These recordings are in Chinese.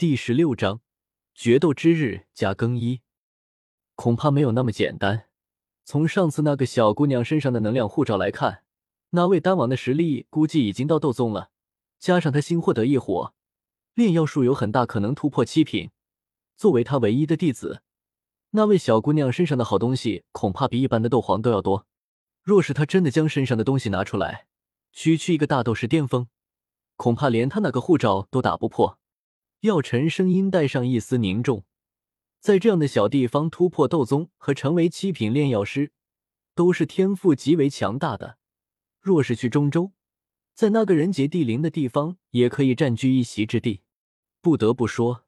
第十六章决斗之日加更衣，恐怕没有那么简单。从上次那个小姑娘身上的能量护照来看，那位丹王的实力估计已经到斗宗了。加上他新获得异火，炼药术有很大可能突破七品。作为他唯一的弟子，那位小姑娘身上的好东西恐怕比一般的斗皇都要多。若是他真的将身上的东西拿出来，区区一个大斗士巅峰，恐怕连他那个护照都打不破。药尘声音带上一丝凝重，在这样的小地方突破斗宗和成为七品炼药师，都是天赋极为强大的。若是去中州，在那个人杰地灵的地方，也可以占据一席之地。不得不说，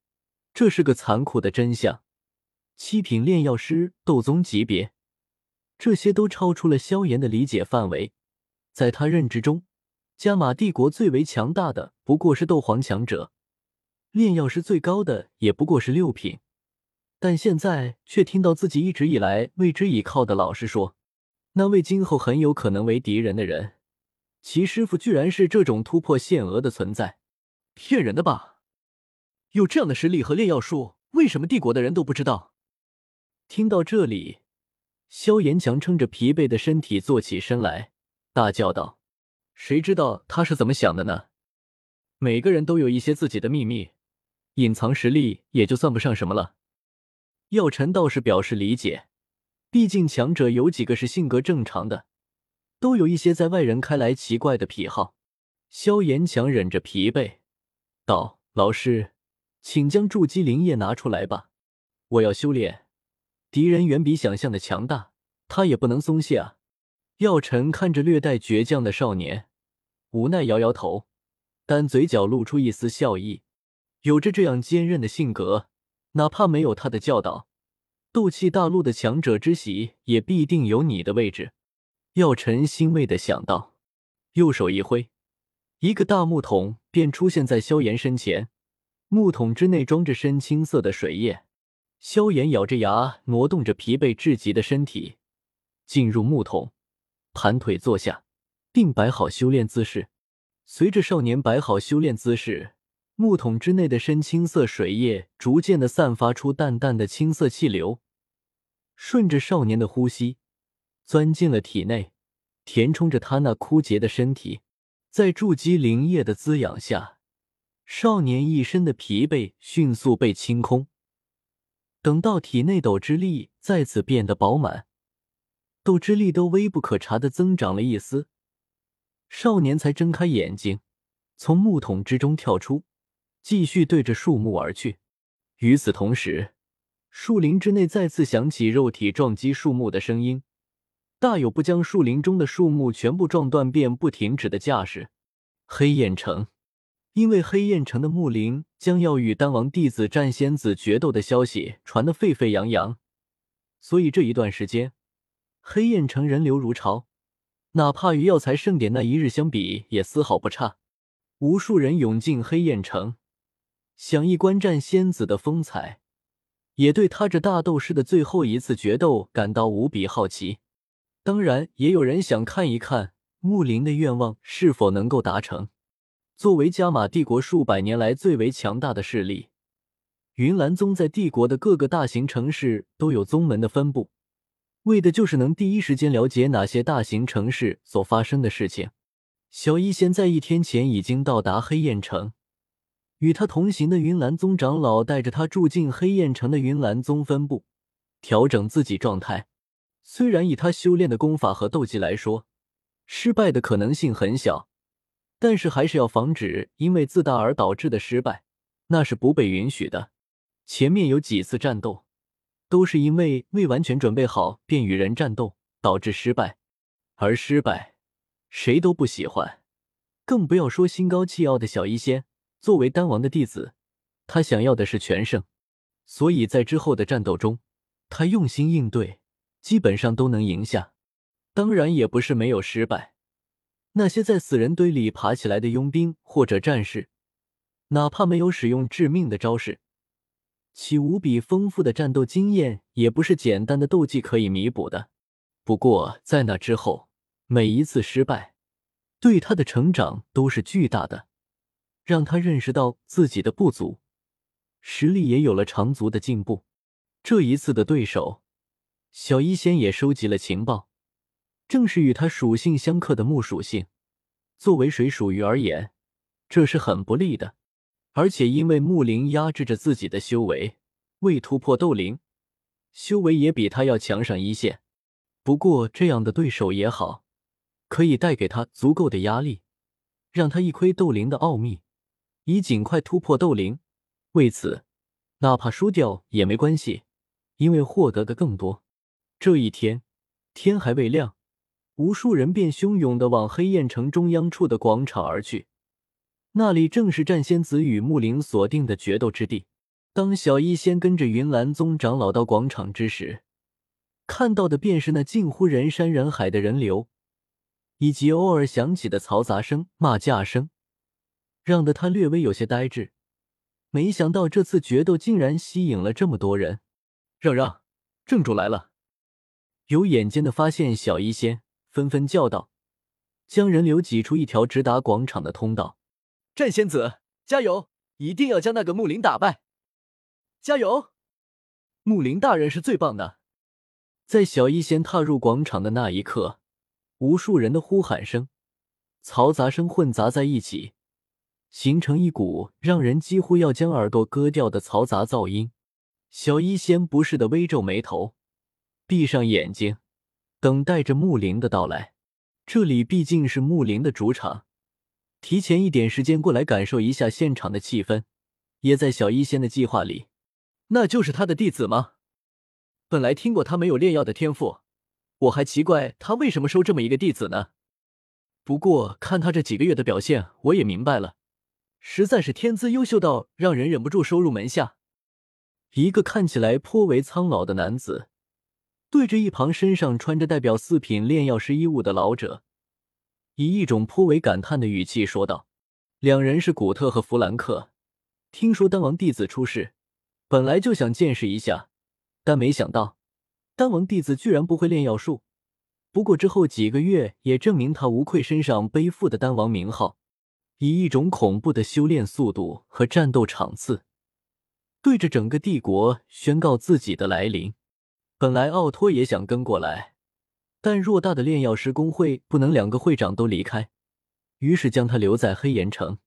这是个残酷的真相。七品炼药师、斗宗级别，这些都超出了萧炎的理解范围。在他认知中，加玛帝国最为强大的不过是斗皇强者。炼药师最高的也不过是六品，但现在却听到自己一直以来为之倚靠的老师说，那位今后很有可能为敌人的人，其师傅居然是这种突破限额的存在，骗人的吧？有这样的实力和炼药术，为什么帝国的人都不知道？听到这里，萧炎强撑着疲惫的身体坐起身来，大叫道：“谁知道他是怎么想的呢？每个人都有一些自己的秘密。”隐藏实力也就算不上什么了。药尘倒是表示理解，毕竟强者有几个是性格正常的，都有一些在外人看来奇怪的癖好。萧炎强忍着疲惫道：“老师，请将筑基灵液拿出来吧，我要修炼。敌人远比想象的强大，他也不能松懈啊。”药尘看着略带倔强的少年，无奈摇摇头，但嘴角露出一丝笑意。有着这样坚韧的性格，哪怕没有他的教导，斗气大陆的强者之席也必定有你的位置。药尘欣慰的想到，右手一挥，一个大木桶便出现在萧炎身前，木桶之内装着深青色的水液。萧炎咬着牙，挪动着疲惫至极的身体，进入木桶，盘腿坐下，并摆好修炼姿势。随着少年摆好修炼姿势。木桶之内的深青色水液逐渐的散发出淡淡的青色气流，顺着少年的呼吸，钻进了体内，填充着他那枯竭的身体。在筑基灵液的滋养下，少年一身的疲惫迅速被清空。等到体内斗之力再次变得饱满，斗之力都微不可察的增长了一丝，少年才睁开眼睛，从木桶之中跳出。继续对着树木而去。与此同时，树林之内再次响起肉体撞击树木的声音，大有不将树林中的树木全部撞断便不停止的架势。黑焰城，因为黑焰城的木林将要与丹王弟子战仙子决斗的消息传得沸沸扬扬，所以这一段时间，黑焰城人流如潮，哪怕与药材盛典那一日相比，也丝毫不差。无数人涌进黑焰城。想一观战仙子的风采，也对他这大斗士的最后一次决斗感到无比好奇。当然，也有人想看一看木林的愿望是否能够达成。作为加玛帝国数百年来最为强大的势力，云岚宗在帝国的各个大型城市都有宗门的分布，为的就是能第一时间了解哪些大型城市所发生的事情。小医仙在一天前已经到达黑焰城。与他同行的云岚宗长老带着他住进黑焰城的云岚宗分部，调整自己状态。虽然以他修炼的功法和斗技来说，失败的可能性很小，但是还是要防止因为自大而导致的失败，那是不被允许的。前面有几次战斗，都是因为未完全准备好便与人战斗导致失败，而失败谁都不喜欢，更不要说心高气傲的小医仙。作为丹王的弟子，他想要的是全胜，所以在之后的战斗中，他用心应对，基本上都能赢下。当然，也不是没有失败。那些在死人堆里爬起来的佣兵或者战士，哪怕没有使用致命的招式，其无比丰富的战斗经验也不是简单的斗技可以弥补的。不过，在那之后，每一次失败，对他的成长都是巨大的。让他认识到自己的不足，实力也有了长足的进步。这一次的对手，小医仙也收集了情报，正是与他属性相克的木属性。作为水属鱼而言，这是很不利的。而且因为木灵压制着自己的修为，未突破斗灵，修为也比他要强上一线。不过这样的对手也好，可以带给他足够的压力，让他一窥斗灵的奥秘，以尽快突破斗灵。为此，哪怕输掉也没关系，因为获得的更多。这一天，天还未亮，无数人便汹涌的往黑燕城中央处的广场而去。那里正是战仙子与木灵锁定的决斗之地。当小医仙跟着云岚宗长老到广场之时，看到的便是那近乎人山人海的人流，以及偶尔响起的嘈杂声、骂架声，让得他略微有些呆滞。没想到这次决斗竟然吸引了这么多人。让让，正主来了！有眼尖的发现小医仙，纷纷叫道，将人流挤出一条直达广场的通道。战仙子，加油！一定要将那个木林打败！加油！木林大人是最棒的。在小医仙踏入广场的那一刻，无数人的呼喊声、嘈杂声混杂在一起，形成一股让人几乎要将耳朵割掉的嘈杂噪音。小医仙不适的微皱眉头，闭上眼睛，等待着木灵的到来。这里毕竟是木灵的主场。提前一点时间过来感受一下现场的气氛，也在小医仙的计划里。那就是他的弟子吗？本来听过他没有炼药的天赋，我还奇怪他为什么收这么一个弟子呢。不过看他这几个月的表现，我也明白了，实在是天资优秀到让人忍不住收入门下。一个看起来颇为苍老的男子，对着一旁身上穿着代表四品炼药师衣物的老者。以一种颇为感叹的语气说道：“两人是古特和弗兰克。听说丹王弟子出世，本来就想见识一下，但没想到丹王弟子居然不会炼药术。不过之后几个月也证明他无愧身上背负的丹王名号，以一种恐怖的修炼速度和战斗场次，对着整个帝国宣告自己的来临。本来奥托也想跟过来。”但偌大的炼药师工会不能两个会长都离开，于是将他留在黑岩城。